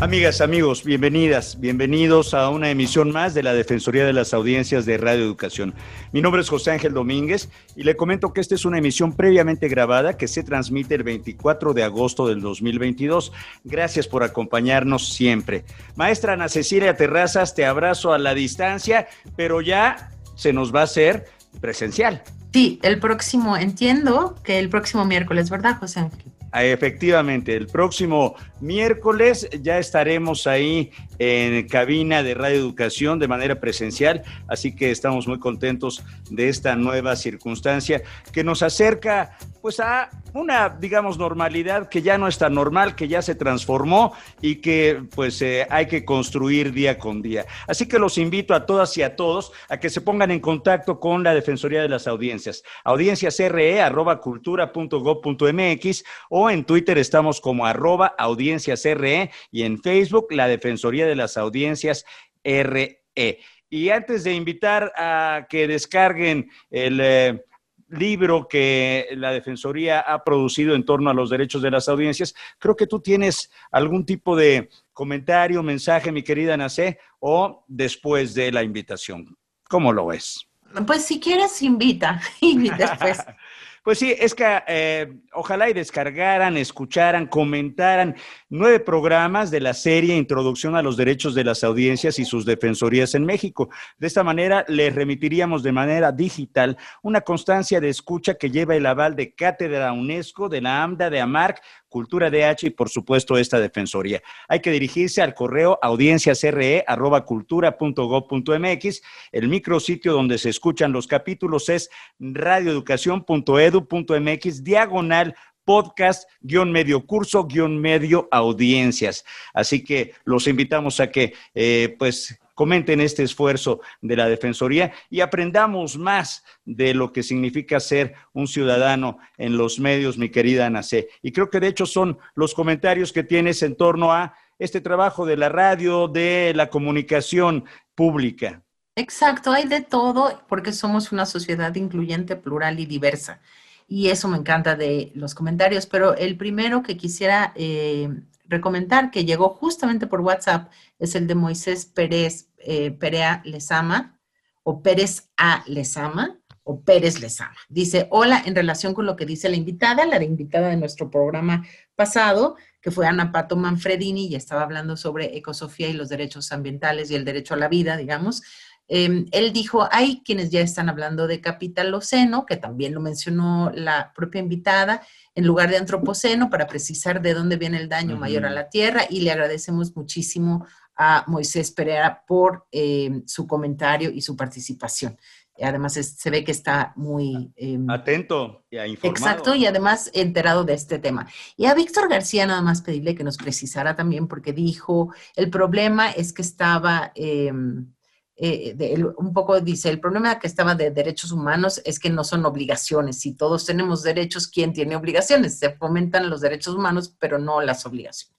Amigas, amigos, bienvenidas, bienvenidos a una emisión más de la Defensoría de las Audiencias de Radio Educación. Mi nombre es José Ángel Domínguez y le comento que esta es una emisión previamente grabada que se transmite el 24 de agosto del 2022. Gracias por acompañarnos siempre. Maestra Ana Cecilia Terrazas, te abrazo a la distancia, pero ya se nos va a hacer presencial. Sí, el próximo, entiendo que el próximo miércoles, ¿verdad, José Ángel? Ah, efectivamente, el próximo miércoles ya estaremos ahí en cabina de Radio Educación de manera presencial, así que estamos muy contentos de esta nueva circunstancia que nos acerca pues a una, digamos, normalidad que ya no es tan normal, que ya se transformó y que pues eh, hay que construir día con día. Así que los invito a todas y a todos a que se pongan en contacto con la Defensoría de las Audiencias. Audienciasre arroba cultura.gov.mx o en Twitter estamos como arroba audienciasre y en Facebook la Defensoría de las Audiencias RE. Y antes de invitar a que descarguen el... Eh, libro que la Defensoría ha producido en torno a los derechos de las audiencias. Creo que tú tienes algún tipo de comentario, mensaje, mi querida Nacé, o después de la invitación. ¿Cómo lo ves? Pues si quieres, invita y después. Pues sí, es que eh, ojalá y descargaran, escucharan, comentaran nueve programas de la serie Introducción a los Derechos de las Audiencias y sus Defensorías en México. De esta manera, les remitiríamos de manera digital una constancia de escucha que lleva el aval de Cátedra UNESCO, de la AMDA, de AMARC, Cultura DH y por supuesto esta defensoría. Hay que dirigirse al correo audienciasre@cultura.gov.mx. El micrositio donde se escuchan los capítulos es radioeducación.edu.mx diagonal podcast, guion medio curso, guion medio audiencias. Así que los invitamos a que, eh, pues, comenten este esfuerzo de la Defensoría y aprendamos más de lo que significa ser un ciudadano en los medios, mi querida Ana Y creo que de hecho son los comentarios que tienes en torno a este trabajo de la radio, de la comunicación pública. Exacto, hay de todo porque somos una sociedad incluyente, plural y diversa. Y eso me encanta de los comentarios, pero el primero que quisiera eh, recomendar, que llegó justamente por WhatsApp, es el de Moisés Pérez eh, Perea Lezama o Pérez A. Lezama o Pérez Lezama. Dice, hola, en relación con lo que dice la invitada, la invitada de nuestro programa pasado, que fue Ana Pato Manfredini y estaba hablando sobre ecosofía y los derechos ambientales y el derecho a la vida, digamos. Em, él dijo, hay quienes ya están hablando de capitaloceno, que también lo mencionó la propia invitada, en lugar de antropoceno, para precisar de dónde viene el daño mayor a la Tierra, y le agradecemos muchísimo a Moisés Pereira por eh, su comentario y su participación. Además, se ve que está muy... Em, Atento y informado. Exacto, y además enterado de este tema. Y a Víctor García nada más pedirle que nos precisara también, porque dijo, el problema es que estaba... Em, eh, un poco dice, el problema que estaba de derechos humanos es que no son obligaciones. Si todos tenemos derechos, ¿quién tiene obligaciones? Se fomentan los derechos humanos, pero no las obligaciones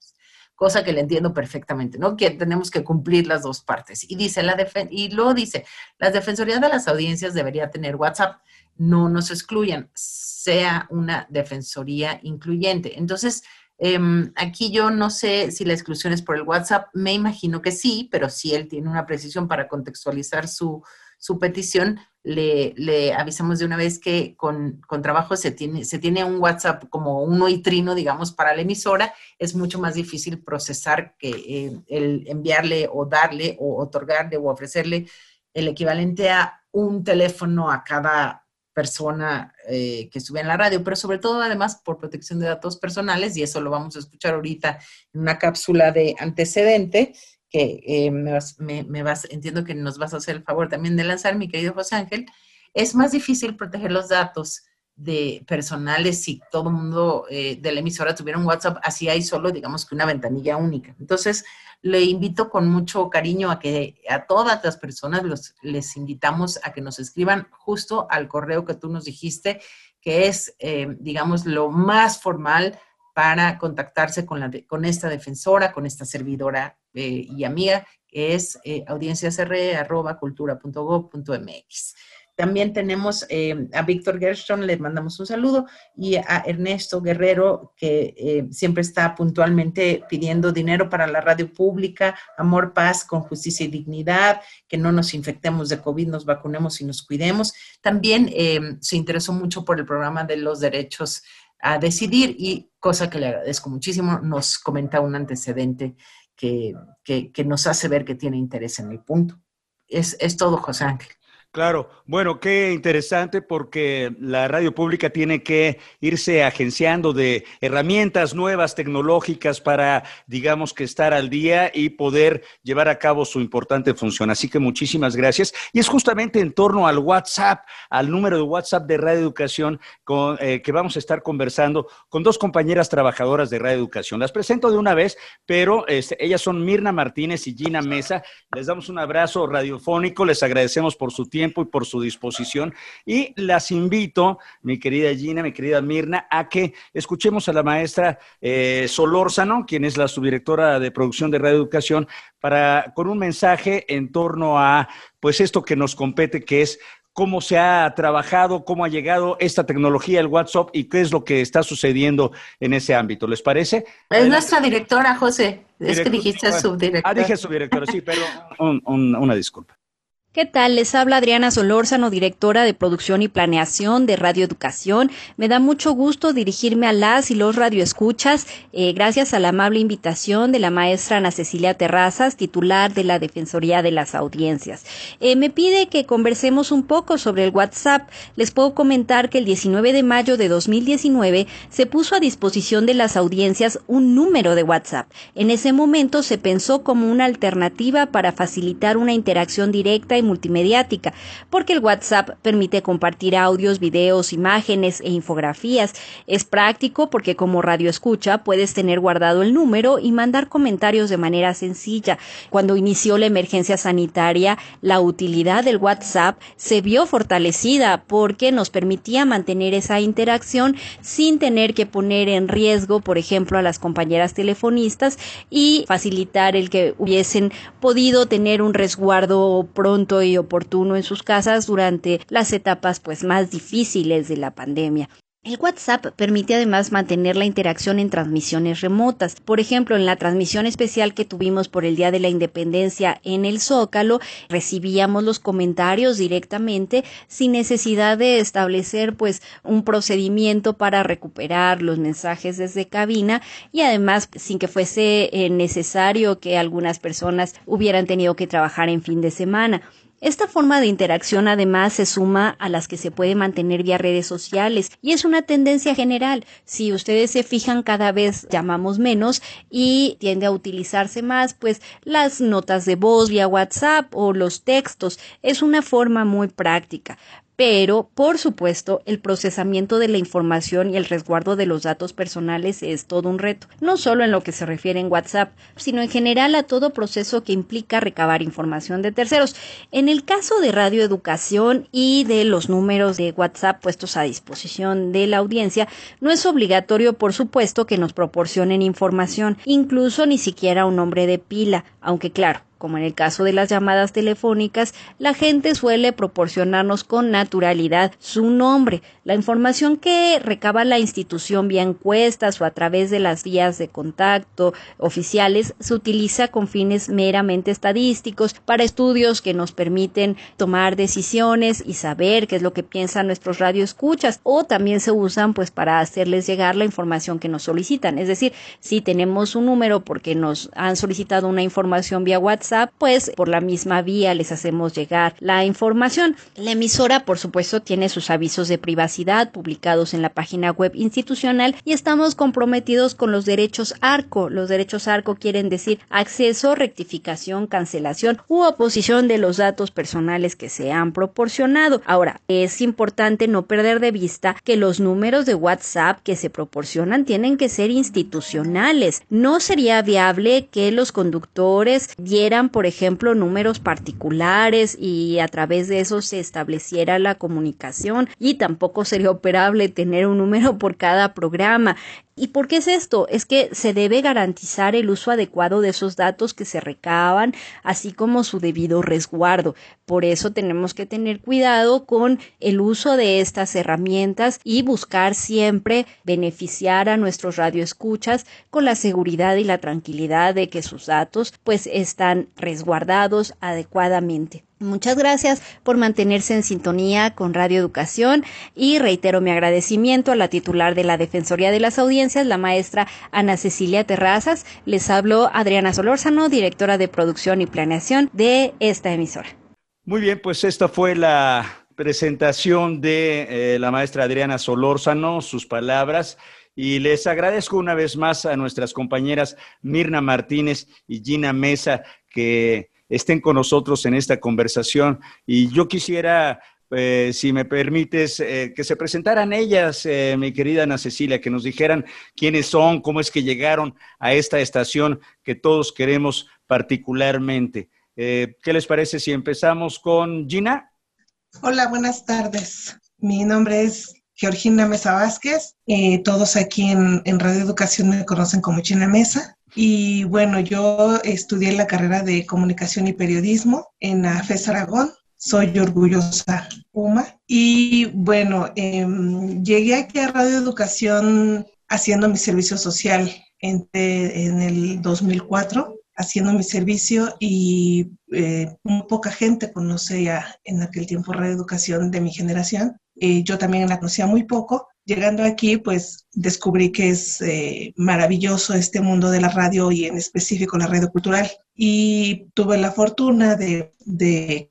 cosa que le entiendo perfectamente, ¿no? Que tenemos que cumplir las dos partes. Y dice la y luego dice, las defensorías de las audiencias debería tener WhatsApp, no nos excluyan, sea una defensoría incluyente. Entonces, em, aquí yo no sé si la exclusión es por el WhatsApp, me imagino que sí, pero si él tiene una precisión para contextualizar su, su petición, le, avisamos de una vez que con, trabajo se tiene, se tiene un WhatsApp como uno y trino, digamos, para la emisora, es mucho más difícil procesar que eh, el enviarle o darle o otorgarle o ofrecerle el equivalente a un teléfono a cada persona eh, que sube en la radio, pero sobre todo además por protección de datos personales, y eso lo vamos a escuchar ahorita en una cápsula de antecedente, que eh, me, vas, entiendo que nos vas a hacer el favor también de lanzar, mi querido José Ángel, es más difícil proteger los datos de personales si todo el mundo eh, de la emisora tuviera un WhatsApp, así hay solo, digamos que una ventanilla única. Entonces, le invito con mucho cariño a que a todas las personas los, les invitamos a que nos escriban justo al correo que tú nos dijiste, que es, eh, digamos, lo más formal para contactarse con, la con esta defensora, con esta servidora eh, y amiga, que es audienciasre.cultura.gov.mx. También tenemos eh, a Víctor Gershon, le mandamos un saludo, y a Ernesto Guerrero, que eh, siempre está puntualmente pidiendo dinero para la radio pública, amor, paz, con justicia y dignidad, que no nos infectemos de COVID, nos vacunemos y nos cuidemos. También eh, se interesó mucho por el programa de los derechos a decidir y cosa que le agradezco muchísimo, nos comenta un antecedente que, que, nos hace ver que tiene interés en el punto. Es, es todo, José Ángel. Claro, bueno, qué interesante porque la radio pública tiene que irse agenciando de herramientas nuevas tecnológicas para, digamos, que estar al día y poder llevar a cabo su importante función. Así que muchísimas gracias. Y es justamente en torno al WhatsApp, al número de WhatsApp de Radio Educación, con, eh, que vamos a estar conversando con dos compañeras trabajadoras de Radio Educación. Las presento de una vez, pero este, ellas son Mirna Martínez y Gina Mesa. Les damos un abrazo radiofónico, les agradecemos por su tiempo tiempo y por su disposición. Y las invito, mi querida Gina, mi querida Mirna, a que escuchemos a la maestra eh, Solórzano, quien es la subdirectora de producción de Radio Educación, para, con un mensaje en torno a pues esto que nos compete, que es cómo se ha trabajado, cómo ha llegado esta tecnología, el WhatsApp y qué es lo que está sucediendo en ese ámbito. ¿Les parece? Es nuestra directora, José. Es que dijiste subdirectora. Ah, dije subdirectora, sí, pero una disculpa. ¿Qué tal? Les habla Adriana Solórzano, directora de producción y planeación de Radio Educación. Me da mucho gusto dirigirme a las y los radioescuchas, eh, gracias a la amable invitación de la maestra Ana Cecilia Terrazas, titular de la Defensoría de las Audiencias. Eh, me pide que conversemos un poco sobre el WhatsApp. Les puedo comentar que el 19 de mayo de 2019 se puso a disposición de las audiencias un número de WhatsApp. En ese momento se pensó como una alternativa para facilitar una interacción directa multimediática, porque el WhatsApp permite compartir audios, videos, imágenes e infografías. Es práctico porque como radio escucha puedes tener guardado el número y mandar comentarios de manera sencilla. Cuando inició la emergencia sanitaria, la utilidad del WhatsApp se vio fortalecida porque nos permitía mantener esa interacción sin tener que poner en riesgo, por ejemplo, a las compañeras telefonistas y facilitar el que hubiesen podido tener un resguardo pronto y oportuno en sus casas durante las etapas pues más difíciles de la pandemia. El WhatsApp permite además mantener la interacción en transmisiones remotas. Por ejemplo, en la transmisión especial que tuvimos por el Día de la Independencia en el Zócalo, recibíamos los comentarios directamente sin necesidad de establecer pues un procedimiento para recuperar los mensajes desde cabina y además sin que fuese eh, necesario que algunas personas hubieran tenido que trabajar en fin de semana. Esta forma de interacción además se suma a las que se puede mantener vía redes sociales y es una tendencia general. Si ustedes se fijan, cada vez llamamos menos y tiende a utilizarse más pues las notas de voz vía WhatsApp o los textos. Es una forma muy práctica pero por supuesto el procesamiento de la información y el resguardo de los datos personales es todo un reto, no solo en lo que se refiere en WhatsApp, sino en general a todo proceso que implica recabar información de terceros. En el caso de Radio Educación y de los números de WhatsApp puestos a disposición de la audiencia, no es obligatorio, por supuesto, que nos proporcionen información, incluso ni siquiera un nombre de pila, aunque claro, como en el caso de las llamadas telefónicas, la gente suele proporcionarnos con naturalidad su nombre, la información que recaba la institución vía encuestas o a través de las vías de contacto oficiales se utiliza con fines meramente estadísticos para estudios que nos permiten tomar decisiones y saber qué es lo que piensan nuestros radioescuchas o también se usan pues para hacerles llegar la información que nos solicitan. Es decir, si tenemos un número porque nos han solicitado una información vía WhatsApp, pues por la misma vía les hacemos llegar la información. La emisora, por supuesto, tiene sus avisos de privacidad publicados en la página web institucional y estamos comprometidos con los derechos ARCO. Los derechos ARCO quieren decir acceso, rectificación, cancelación u oposición de los datos personales que se han proporcionado. Ahora, es importante no perder de vista que los números de WhatsApp que se proporcionan tienen que ser institucionales. No sería viable que los conductores dieran por ejemplo, números particulares y a través de eso se estableciera la comunicación y tampoco sería operable tener un número por cada programa. ¿Y por qué es esto? Es que se debe garantizar el uso adecuado de esos datos que se recaban, así como su debido resguardo. Por eso tenemos que tener cuidado con el uso de estas herramientas y buscar siempre beneficiar a nuestros radioescuchas con la seguridad y la tranquilidad de que sus datos pues están resguardados adecuadamente. Muchas gracias por mantenerse en sintonía con Radio Educación y reitero mi agradecimiento a la titular de la Defensoría de las Audiencias, la maestra Ana Cecilia Terrazas. Les habló Adriana Solórzano, directora de producción y planeación de esta emisora. Muy bien, pues esta fue la presentación de eh, la maestra Adriana Solórzano, sus palabras. Y les agradezco una vez más a nuestras compañeras Mirna Martínez y Gina Mesa que estén con nosotros en esta conversación. Y yo quisiera, eh, si me permites, eh, que se presentaran ellas, eh, mi querida Ana Cecilia, que nos dijeran quiénes son, cómo es que llegaron a esta estación que todos queremos particularmente. ¿Qué les parece si empezamos con Gina? Hola, buenas tardes. Mi nombre es Georgina Mesa Vázquez. todos aquí en, en Radio Educación me conocen como Gina Mesa. Y bueno, yo estudié la carrera de comunicación y periodismo en la FES Aragón. Soy orgullosa Puma. Y bueno, em, llegué aquí a Radio Educación haciendo mi servicio social en, en el 2004 haciendo mi servicio y eh, muy poca gente conocía en aquel tiempo Radio Educación de mi generación. Eh, yo también la conocía muy poco Llegando aquí, pues descubrí que es eh, maravilloso este mundo de la radio y en específico la radio cultural. Y tuve la fortuna de,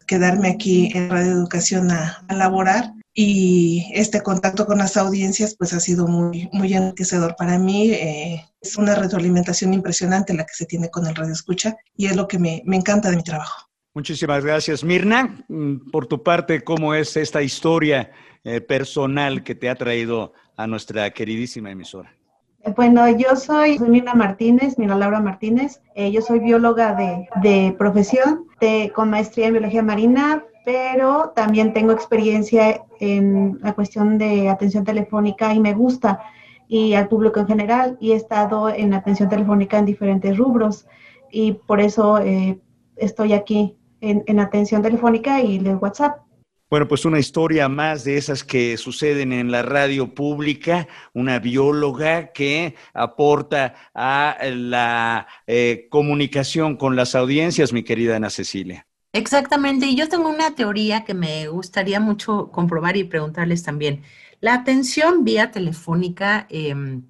quedarme aquí en Radio Educación a, laborar y este contacto con las audiencias pues ha sido muy, muy enriquecedor para mí. Eh, es una retroalimentación impresionante la que se tiene con el radio escucha y es lo que me, me encanta de mi trabajo. Muchísimas gracias, Mirna. Mm, por tu parte, ¿cómo es esta historia eh, personal que te ha traído a nuestra queridísima emisora? Bueno, yo soy, Mirna Martínez, Mira Laura Martínez. Eh, yo soy bióloga de, profesión, con maestría en biología marina, pero también tengo experiencia en la cuestión de atención telefónica y me gusta y al público en general y he estado en atención telefónica en diferentes rubros y por eso estoy aquí en, en atención telefónica y de WhatsApp. Bueno, pues una historia más de esas que suceden en la radio pública, una bióloga que aporta a la eh, comunicación con las audiencias, mi querida Ana Cecilia. Exactamente, y yo tengo una teoría que me gustaría mucho comprobar y preguntarles también. La atención vía telefónica em,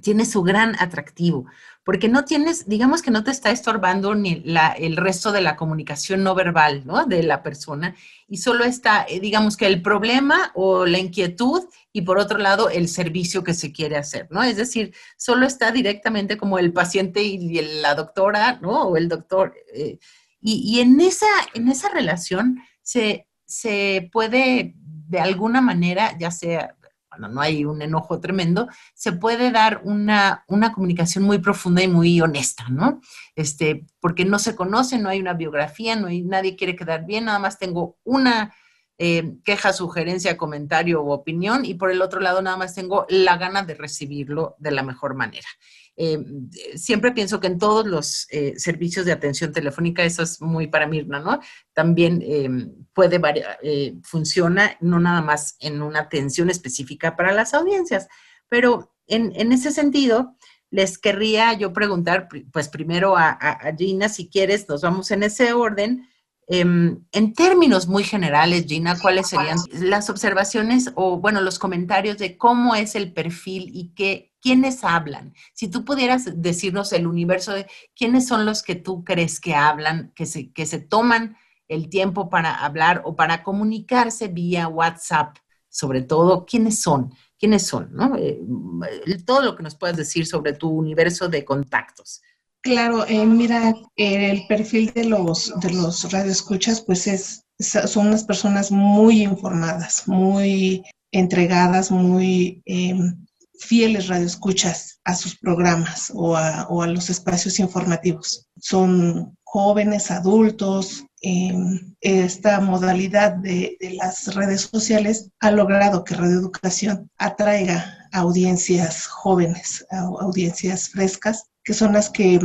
tiene su gran atractivo porque no tienes, digamos que no te está estorbando ni el resto de la comunicación no verbal, ¿no? De la persona y solo está, eh, digamos que el problema o la inquietud y por otro lado el servicio que se quiere hacer, ¿no? Es decir, solo está directamente como el paciente y la doctora, ¿no? O el doctor. Eh, y, en, esa, en esa relación se, se puede de alguna manera, ya sea cuando no hay un enojo tremendo, se puede dar una, una, comunicación muy profunda y muy honesta, ¿no? Este, porque no se conoce, no hay una biografía, no hay, nadie quiere quedar bien, nada más tengo una eh, queja, sugerencia, comentario o opinión y por el otro lado nada más tengo la gana de recibirlo de la mejor manera. Eh, siempre pienso que en todos los eh, servicios de atención telefónica, eso es muy para Mirna, ¿no? También eh, puede variar, funciona no nada más en una atención específica para las audiencias, pero en, en ese sentido, les querría yo preguntar, pues primero a, a, Gina, si quieres, nos vamos en ese orden. Em, en términos muy generales, Gina, ¿cuáles serían las observaciones o, bueno, los comentarios de cómo es el perfil y qué, ¿quiénes hablan? Si tú pudieras decirnos el universo de quiénes son los que tú crees que hablan, que se, que se toman el tiempo para hablar o para comunicarse vía WhatsApp, sobre todo, ¿quiénes son? ¿Quiénes son? ¿no? Eh, todo lo que nos puedas decir sobre tu universo de contactos. Claro, eh, mira, el perfil de los, de los radioescuchas, pues es, son unas personas muy informadas, muy entregadas, muy em, fieles radioescuchas a sus programas o a, los espacios informativos. Son jóvenes, adultos. Em, esta modalidad de, de, las redes sociales ha logrado que Radio Educación atraiga audiencias jóvenes, audiencias frescas, que son las que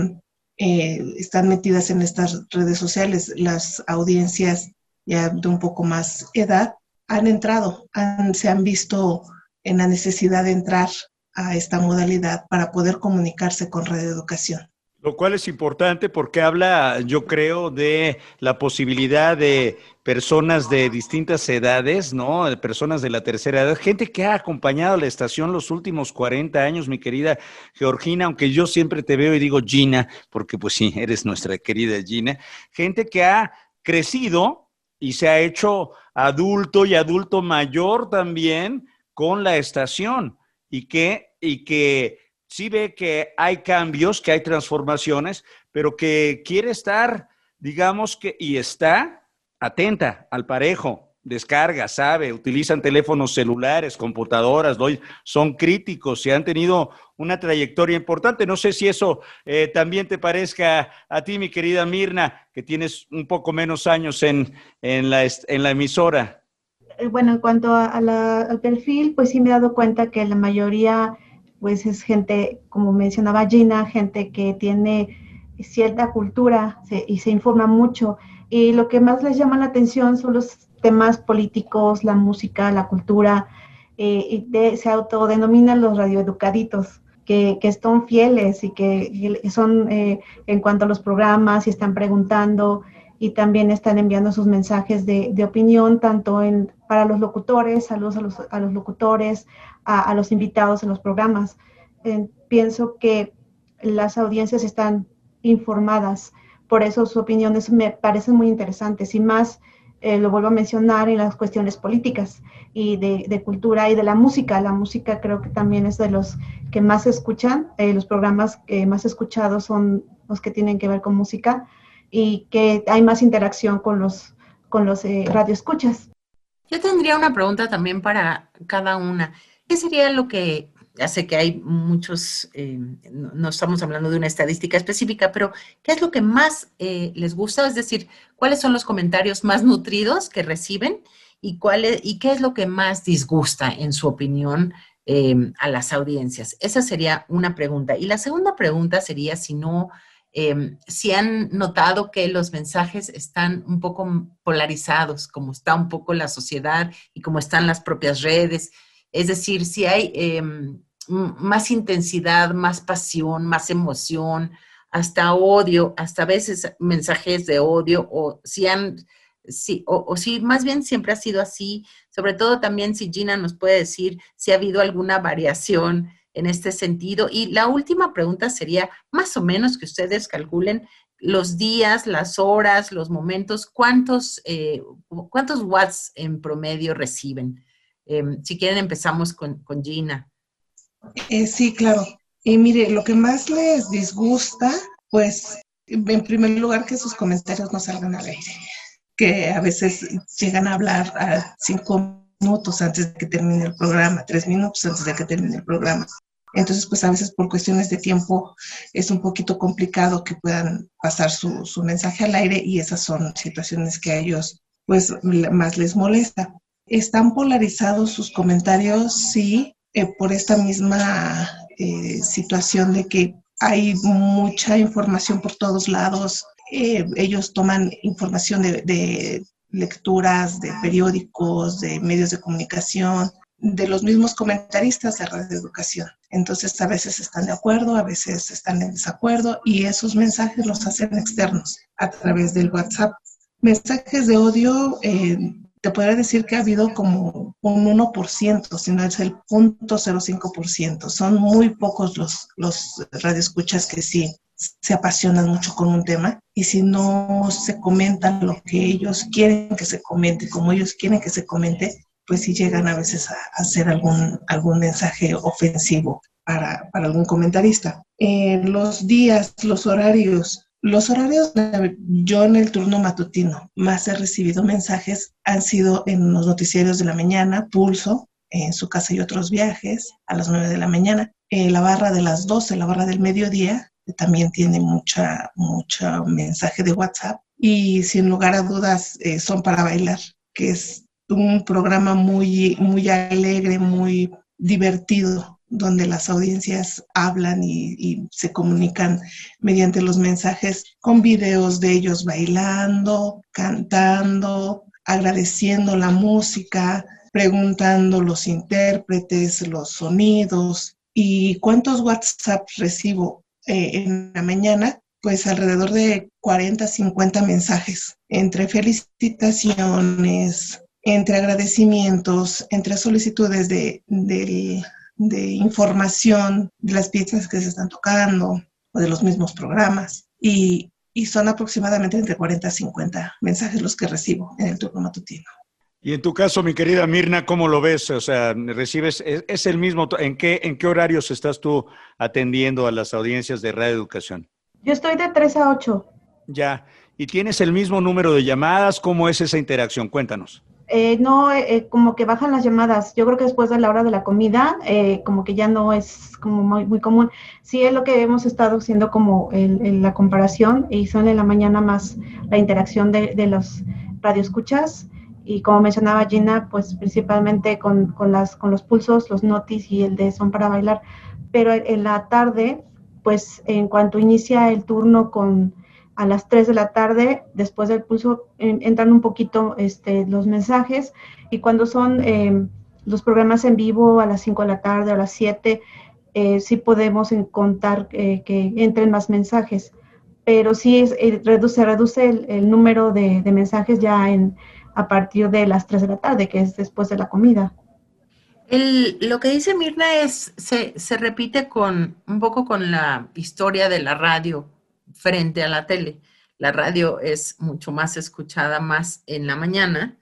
eh, están metidas en estas redes sociales. Las audiencias ya de un poco más edad han entrado, se han visto en la necesidad de entrar a esta modalidad para poder comunicarse con Red Educación. Lo cual es importante porque habla, yo creo, de la posibilidad de personas de distintas edades, ¿no? De personas de la tercera edad, gente que ha acompañado a la estación los últimos 40 años, mi querida Georgina, aunque yo siempre te veo y digo Gina, porque pues sí, eres nuestra querida Gina, gente que ha crecido y se ha hecho adulto y adulto mayor también con la estación y que, y que sí ve que hay cambios, que hay transformaciones, pero que quiere estar, digamos que, y está atenta al parejo, descarga, sabe, utilizan teléfonos celulares, computadoras, son críticos y han tenido una trayectoria importante. No sé si eso eh, también te parezca a ti, mi querida Mirna, que tienes un poco menos años en, en, la, en la emisora. Eh, bueno, en cuanto al perfil, pues sí me he dado cuenta que la mayoría pues es gente, como mencionaba Gina, gente que tiene cierta cultura y se informa mucho. Y lo que más les llama la atención son los temas políticos, la música, la cultura, eh, y se autodenominan los radioeducaditos, que, que son fieles y que son eh, en cuanto a los programas y están preguntando y también están enviando sus mensajes de, de opinión, tanto en, para los locutores, saludos a los, a los locutores, a, los invitados en los programas. Eh, pienso que las audiencias están informadas, por eso sus opiniones me parecen muy interesantes y más, eh, lo vuelvo a mencionar, en las cuestiones políticas y de, de, cultura y de la música. La música creo que también es de los que más se escuchan, eh, los programas que más escuchados son los que tienen que ver con música y que hay más interacción con los, con los radioescuchas. Yo tendría una pregunta también para cada una. ¿Qué sería lo que, ya sé que hay muchos, eh, no, estamos hablando de una estadística específica, pero ¿qué es lo que más eh, les gusta? Es decir, ¿cuáles son los comentarios más nutridos que reciben y, cuál y qué es lo que más disgusta, en su opinión, em, a las audiencias? Esa sería una pregunta. Y la segunda pregunta sería si no... Em, si han notado que los mensajes están un poco polarizados, como está un poco la sociedad y como están las propias redes, es decir, si hay em, más intensidad, más pasión, más emoción, hasta odio, hasta veces mensajes de odio, o si han, sí, o, si más bien siempre ha sido así, sobre todo también si Gina nos puede decir si ha habido alguna variación en este sentido. Y la última pregunta sería, más o menos que ustedes calculen los días, las horas, los momentos, cuántos, eh, cuántos watts en promedio reciben. Em, si quieren, empezamos con, Gina. Eh, sí, claro. Y mire, lo que más les disgusta, pues, en primer lugar, que sus comentarios no salgan al aire, que a veces llegan a hablar a cinco minutos antes de que termine el programa, tres minutos antes de que termine el programa. Entonces, pues a veces por cuestiones de tiempo es un poquito complicado que puedan pasar su, mensaje al aire y esas son situaciones que a ellos pues más les molesta. Están polarizados sus comentarios, sí, eh, por esta misma eh, situación de que hay mucha información por todos lados. Eh, ellos toman información de, lecturas, de periódicos, de medios de comunicación, de los mismos comentaristas de Radio Educación. Entonces, a veces están de acuerdo, a veces están en desacuerdo y esos mensajes los hacen externos a través del WhatsApp. Mensajes de odio, te podría decir que ha habido como un 1%, si no es el 0.05%. Son muy pocos los, los radioescuchas que sí se apasionan mucho con un tema y si no se comentan lo que ellos quieren que se comente, como ellos quieren que se comente, pues sí llegan a veces a, hacer algún, algún mensaje ofensivo para, para algún comentarista. En los días, los horarios, los horarios, yo en el turno matutino más he recibido mensajes, han sido en los noticieros de la mañana, Pulso, en su casa y otros viajes, a las 9 de la mañana, eh, la barra de las 12, la barra del mediodía, también tiene mucha, mucho mensaje de WhatsApp y sin lugar a dudas eh, son para bailar, que es un programa muy, muy alegre, muy, divertido, donde las audiencias hablan y, se comunican mediante los mensajes con videos de ellos bailando, cantando, agradeciendo la música, preguntando los intérpretes, los sonidos. Y cuántos WhatsApp recibo eh, en la mañana, pues alrededor de 40, 50 mensajes entre felicitaciones, entre agradecimientos, entre solicitudes de, información de las piezas que se están tocando o de los mismos programas. Y, son aproximadamente entre 40 a 50 mensajes los que recibo en el turno matutino. Y en tu caso, mi querida Mirna, ¿cómo lo ves? O sea, recibes, es, el mismo, ¿en qué, ¿en qué horarios estás tú atendiendo a las audiencias de Radio Educación? Yo estoy de 3 a 8. Ya, ¿y tienes el mismo número de llamadas? ¿Cómo es esa interacción? Cuéntanos. Eh, no, eh, eh, como que bajan las llamadas. Yo creo que después de la hora de la comida, como que ya no es como muy, muy, común. Sí es lo que hemos estado haciendo como la comparación y son en la mañana más la interacción de, de los radioescuchas y como mencionaba Gina, pues principalmente con, con, las, con los pulsos, los notis y el de son para bailar. Pero en la tarde, pues en cuanto inicia el turno con a las 3 de la tarde, después del pulso, entran un poquito este, los mensajes y cuando son em, los programas en vivo a las 5 de la tarde o a las 7, eh, sí podemos contar eh, que entren más mensajes, pero sí es, eh, reduce, reduce el, número de, mensajes ya en, a partir de las 3 de la tarde, que es después de la comida. lo que dice Mirna es, se, se repite con un poco con la historia de la radio frente a la tele. La radio es mucho más escuchada más en la mañana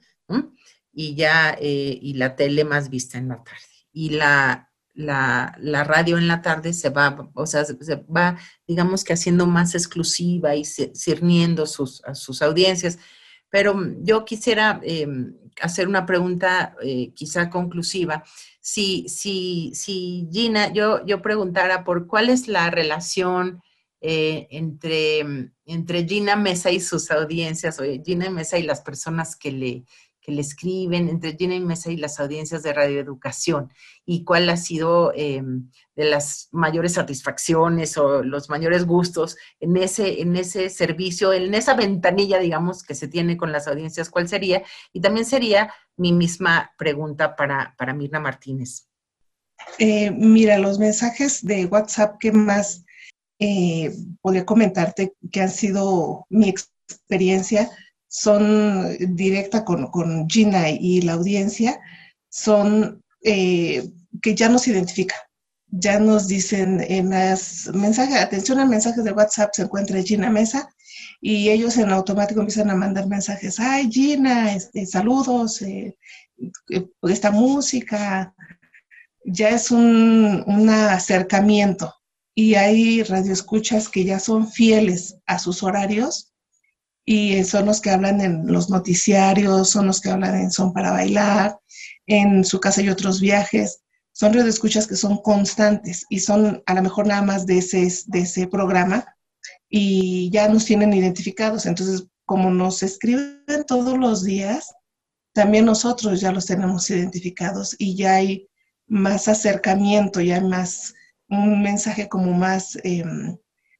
y ya, eh, y la tele más vista en la tarde. Y la, la, radio en la tarde se va, o sea, se va, digamos que haciendo más exclusiva y cirniendo sus, a sus audiencias. Pero yo quisiera em, hacer una pregunta eh, quizá conclusiva. Si, si, si Gina, yo, yo preguntara por cuál es la relación eh, entre, entre Gina Mesa y sus audiencias, o Gina Mesa y las personas que le, que le escriben, entre Gina Mesa y las audiencias de radioeducación, y cuál ha sido eh, de las mayores satisfacciones o los mayores gustos en ese, en ese servicio, en esa ventanilla, digamos, que se tiene con las audiencias, cuál sería. Y también sería mi misma pregunta para, para Mirna Martínez. Eh, mira, los mensajes de WhatsApp que más eh, podría comentarte que han sido mi experiencia, son directa con, con Gina y la audiencia, son eh, que ya nos identifica. Ya nos dicen en las mensajes, atención al mensaje de WhatsApp, se encuentra Gina Mesa y ellos en automático empiezan a mandar mensajes, ay Gina, este, saludos, eh, eh esta música, ya es un, un acercamiento y hay radioescuchas que ya son fieles a sus horarios y son los que hablan en los noticiarios, son los que hablan en Son para Bailar, en Su Casa y Otros Viajes. Son radioescuchas que son constantes y son a lo mejor nada más de ese, de ese programa y ya nos tienen identificados. Entonces, como nos escriben todos los días, también nosotros ya los tenemos identificados y ya hay más acercamiento, ya hay más un mensaje como más, em,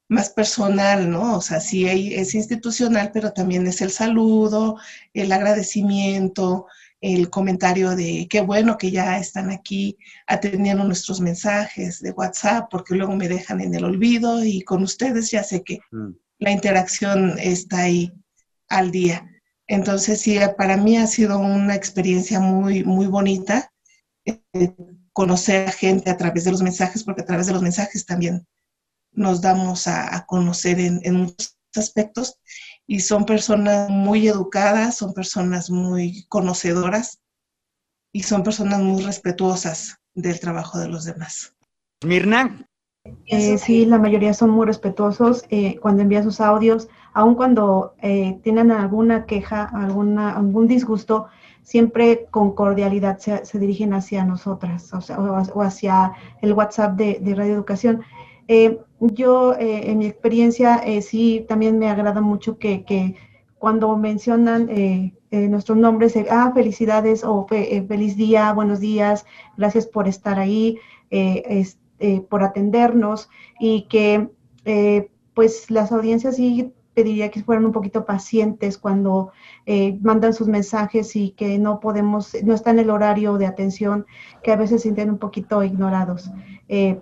más personal, ¿no? O sea, sí es institucional, pero también es el saludo, el agradecimiento, el comentario de qué bueno que ya están aquí atendiendo nuestros mensajes de WhatsApp, porque luego me dejan en el olvido y con ustedes ya sé que mm. la interacción está ahí al día. Entonces, sí, para mí ha sido una experiencia muy, muy bonita. Eh, conocer a gente a través de los mensajes, porque a través de los mensajes también nos damos a, conocer en, muchos aspectos y son personas muy educadas, son personas muy conocedoras y son personas muy respetuosas del trabajo de los demás. Mirna. Eh, sí, la mayoría son muy respetuosos eh, cuando envían sus audios, aun cuando eh, tienen alguna queja, alguna, algún disgusto, siempre con cordialidad se, dirigen hacia nosotras o, hacia el WhatsApp de, de Radio Educación. Eh, yo, eh, en mi experiencia, eh, sí, también me agrada mucho que, cuando mencionan nuestros nombres, ah, felicidades o feliz día, buenos días, gracias por estar ahí, por atendernos y que pues las audiencias sí pediría que fueran un poquito pacientes cuando eh, mandan sus mensajes y que no podemos, no está en el horario de atención, que a veces se sienten un poquito ignorados. Eh,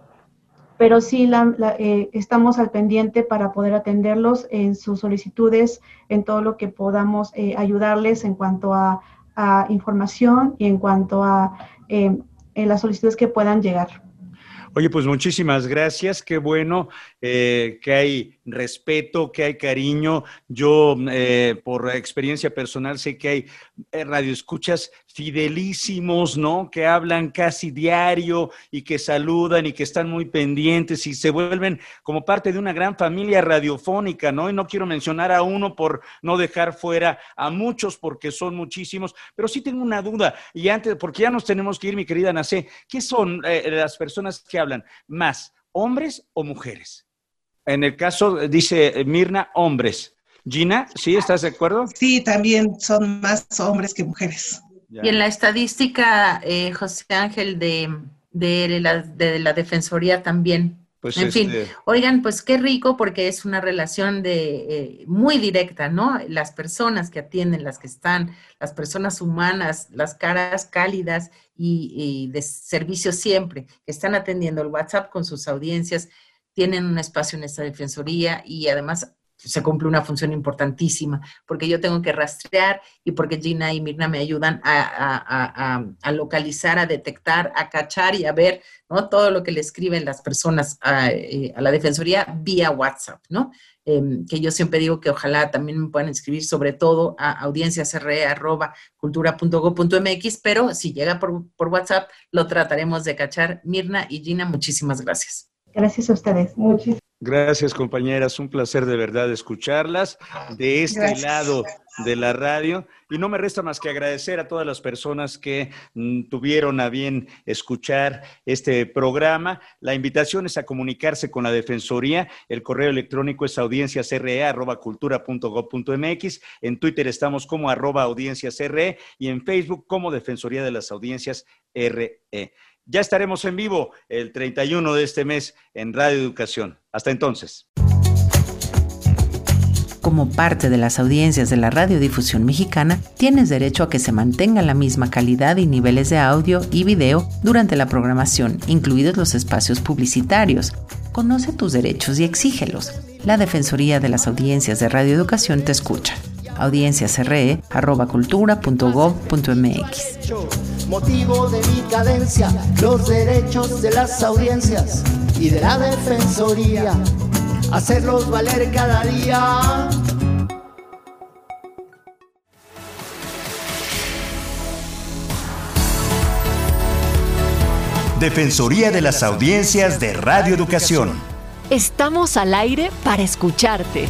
pero sí eh, estamos al pendiente para poder atenderlos en sus solicitudes, en todo lo que podamos ayudarles en cuanto a, a, información y en cuanto a las solicitudes que puedan llegar. Oye, pues muchísimas gracias. Qué bueno eh, que hay respeto, que hay cariño. Yo, eh, por experiencia personal, sé que hay eh, radioescuchas fidelísimos, ¿no? Que hablan casi diario y que saludan y que están muy pendientes y se vuelven como parte de una gran familia radiofónica, ¿no? Y no quiero mencionar a uno por no dejar fuera a muchos porque son muchísimos, pero sí tengo una duda y antes, porque ya nos tenemos que ir, mi querida Nacé, ¿qué son las personas que hablan más, hombres o mujeres? En el caso, dice Mirna, hombres. Gina, ¿sí estás de acuerdo? Sí, también son más hombres que mujeres. Y en la estadística, eh, José Ángel, de, de, la, de la Defensoría también. Pues en fin, este oigan, pues qué rico porque es una relación de eh, muy directa, ¿no? Las personas que atienden, las que están, las personas humanas, las caras cálidas y, y de servicio siempre, que están atendiendo el WhatsApp con sus audiencias, tienen un espacio en esta defensoría y además se cumple una función importantísima, porque yo tengo que rastrear y porque Gina y Mirna me ayudan a, localizar, a detectar, a cachar y a ver ¿no? todo lo que le escriben las personas a, eh, la Defensoría vía WhatsApp, ¿no? Em, que yo siempre digo que ojalá también me puedan escribir sobre todo a audienciasre.cultura.go.mx, pero si llega por, por WhatsApp, lo trataremos de cachar. Mirna y Gina, muchísimas gracias. Gracias a ustedes. Gracias, compañeras. Un placer de verdad escucharlas de este lado de la radio. Y no me resta más que agradecer a todas las personas que mm, tuvieron a bien escuchar este programa. La invitación es a comunicarse con la Defensoría. El correo electrónico es audienciasre.cultura.gov.mx. En Twitter estamos como arroba audienciasre y en Facebook como Defensoría de las Audiencias RE. Ya estaremos en vivo el 31 de este mes en Radio Educación. Hasta entonces. Como parte de las audiencias de la radiodifusión mexicana, tienes derecho a que se mantenga la misma calidad y niveles de audio y video durante la programación, incluidos los espacios publicitarios. Conoce tus derechos y exígelos. La Defensoría de las Audiencias de Radio Educación te escucha audienciasre.cultura.gov.mx. Motivo de mi cadencia, los derechos de las audiencias y de la defensoría, hacerlos valer cada día. Defensoría de las Audiencias de Radio Educación. Estamos al aire para escucharte.